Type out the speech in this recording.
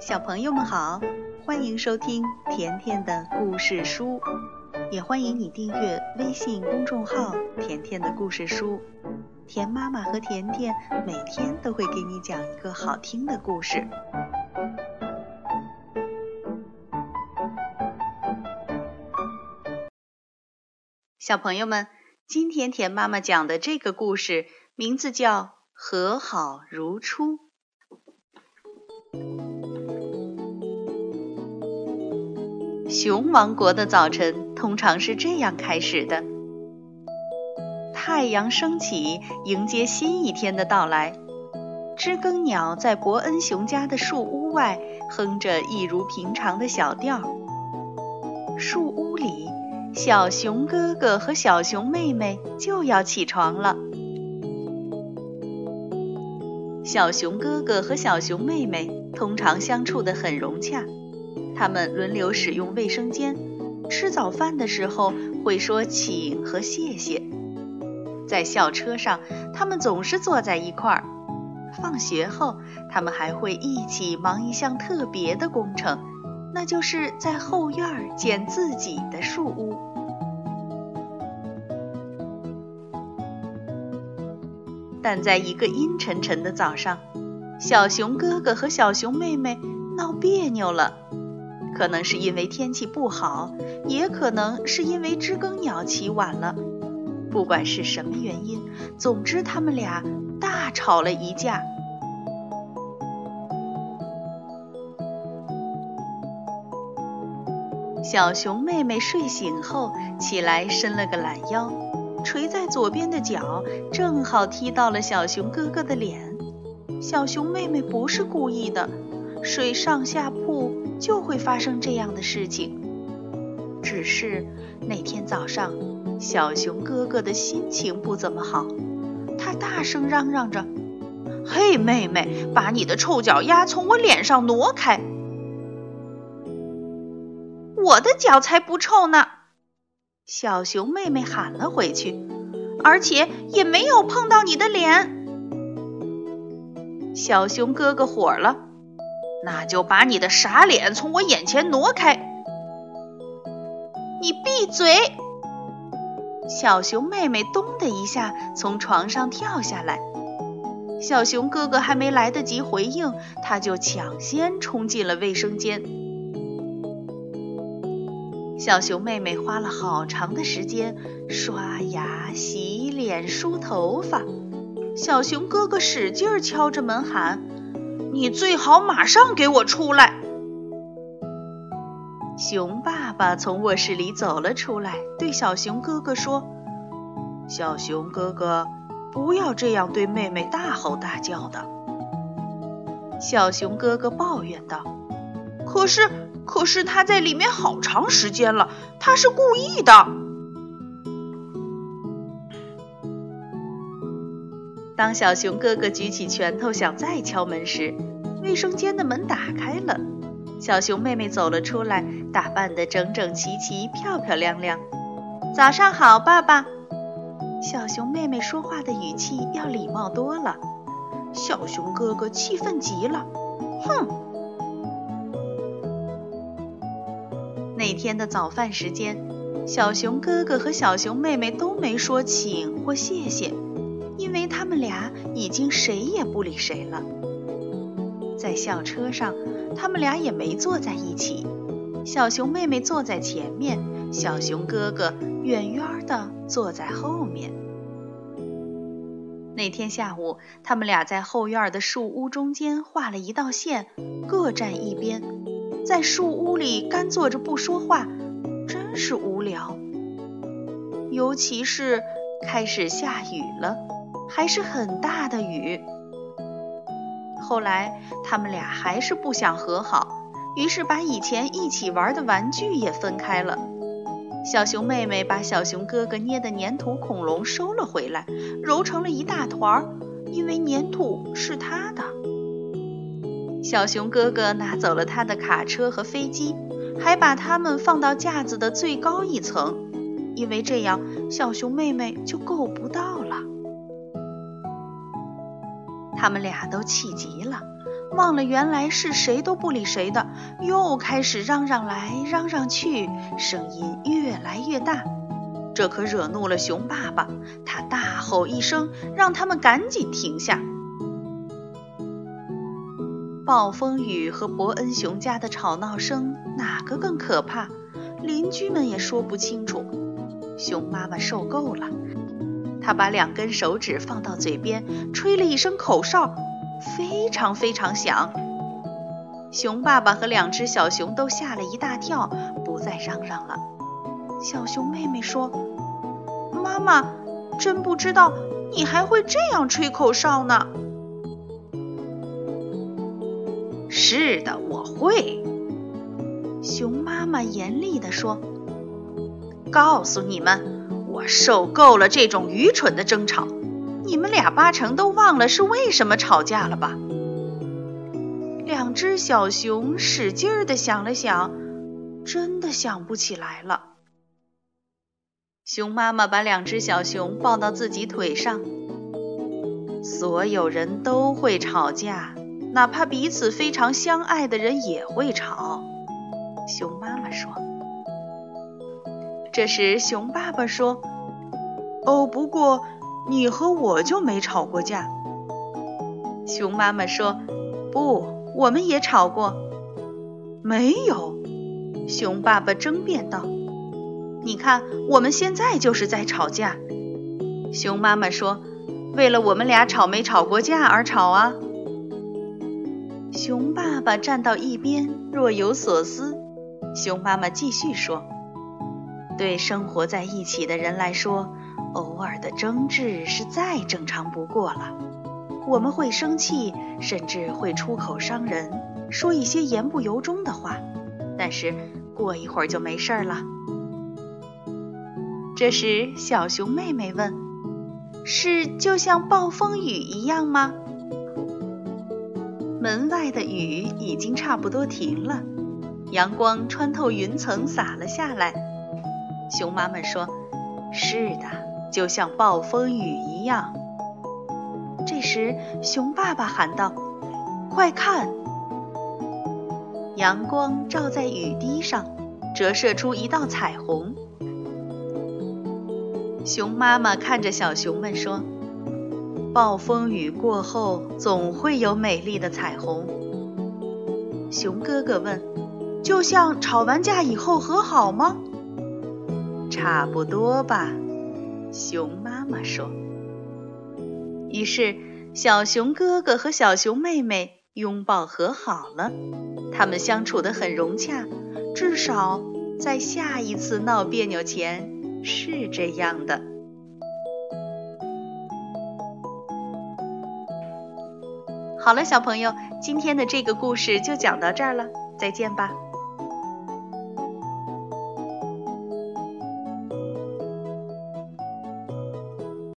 小朋友们好，欢迎收听甜甜的故事书，也欢迎你订阅微信公众号“甜甜的故事书”。甜妈妈和甜甜每天都会给你讲一个好听的故事。小朋友们，今天甜妈妈讲的这个故事名字叫《和好如初》。熊王国的早晨通常是这样开始的：太阳升起，迎接新一天的到来。知更鸟在伯恩熊家的树屋外哼着一如平常的小调。树屋里，小熊哥哥和小熊妹妹就要起床了。小熊哥哥和小熊妹妹通常相处得很融洽。他们轮流使用卫生间，吃早饭的时候会说请和谢谢。在校车上，他们总是坐在一块儿。放学后，他们还会一起忙一项特别的工程，那就是在后院建自己的树屋。但在一个阴沉沉的早上，小熊哥哥和小熊妹妹闹别扭了。可能是因为天气不好，也可能是因为知更鸟起晚了。不管是什么原因，总之他们俩大吵了一架。小熊妹妹睡醒后起来，伸了个懒腰，垂在左边的脚正好踢到了小熊哥哥的脸。小熊妹妹不是故意的，睡上下。就会发生这样的事情。只是那天早上，小熊哥哥的心情不怎么好，他大声嚷嚷着：“嘿，妹妹，把你的臭脚丫从我脸上挪开！”我的脚才不臭呢！小熊妹妹喊了回去，而且也没有碰到你的脸。小熊哥哥火了。那就把你的傻脸从我眼前挪开！你闭嘴！小熊妹妹咚的一下从床上跳下来，小熊哥哥还没来得及回应，他就抢先冲进了卫生间。小熊妹妹花了好长的时间刷牙、洗脸、梳头发，小熊哥哥使劲敲着门喊。你最好马上给我出来！熊爸爸从卧室里走了出来，对小熊哥哥说：“小熊哥哥，不要这样对妹妹大吼大叫的。”小熊哥哥抱怨道：“可是，可是他在里面好长时间了，他是故意的。”当小熊哥哥举起拳头想再敲门时，卫生间的门打开了，小熊妹妹走了出来，打扮得整整齐齐、漂漂亮亮。早上好，爸爸。小熊妹妹说话的语气要礼貌多了。小熊哥哥气愤极了，哼！那天的早饭时间，小熊哥哥和小熊妹妹都没说请或谢谢。因为他们俩已经谁也不理谁了，在校车上，他们俩也没坐在一起。小熊妹妹坐在前面，小熊哥哥远远的坐在后面。那天下午，他们俩在后院的树屋中间画了一道线，各站一边，在树屋里干坐着不说话，真是无聊。尤其是开始下雨了。还是很大的雨。后来他们俩还是不想和好，于是把以前一起玩的玩具也分开了。小熊妹妹把小熊哥哥捏的粘土恐龙收了回来，揉成了一大团儿，因为粘土是他的。小熊哥哥拿走了他的卡车和飞机，还把它们放到架子的最高一层，因为这样小熊妹妹就够不到了。他们俩都气极了，忘了原来是谁都不理谁的，又开始嚷嚷来嚷嚷去，声音越来越大。这可惹怒了熊爸爸，他大吼一声，让他们赶紧停下。暴风雨和伯恩熊家的吵闹声哪个更可怕？邻居们也说不清楚。熊妈妈受够了，他把两根手指放到嘴边，吹了一声口哨，非常非常响。熊爸爸和两只小熊都吓了一大跳，不再嚷嚷了。小熊妹妹说：“妈妈，真不知道你还会这样吹口哨呢。”“是的，我会。”熊妈妈严厉地说。告诉你们，我受够了这种愚蠢的争吵。你们俩八成都忘了是为什么吵架了吧？两只小熊使劲儿的想了想，真的想不起来了。熊妈妈把两只小熊抱到自己腿上。所有人都会吵架，哪怕彼此非常相爱的人也会吵。熊妈妈说。这时，熊爸爸说：“哦，不过你和我就没吵过架。”熊妈妈说：“不，我们也吵过。”没有，熊爸爸争辩道：“你看，我们现在就是在吵架。”熊妈妈说：“为了我们俩吵没吵过架而吵啊。”熊爸爸站到一边，若有所思。熊妈妈继续说。对生活在一起的人来说，偶尔的争执是再正常不过了。我们会生气，甚至会出口伤人，说一些言不由衷的话，但是过一会儿就没事了。这时，小熊妹妹问：“是就像暴风雨一样吗？”门外的雨已经差不多停了，阳光穿透云层洒了下来。熊妈妈说：“是的，就像暴风雨一样。”这时，熊爸爸喊道：“快看！”阳光照在雨滴上，折射出一道彩虹。熊妈妈看着小熊们说：“暴风雨过后，总会有美丽的彩虹。”熊哥哥问：“就像吵完架以后和好吗？”差不多吧，熊妈妈说。于是，小熊哥哥和小熊妹妹拥抱和好了，他们相处的很融洽，至少在下一次闹别扭前是这样的。好了，小朋友，今天的这个故事就讲到这儿了，再见吧。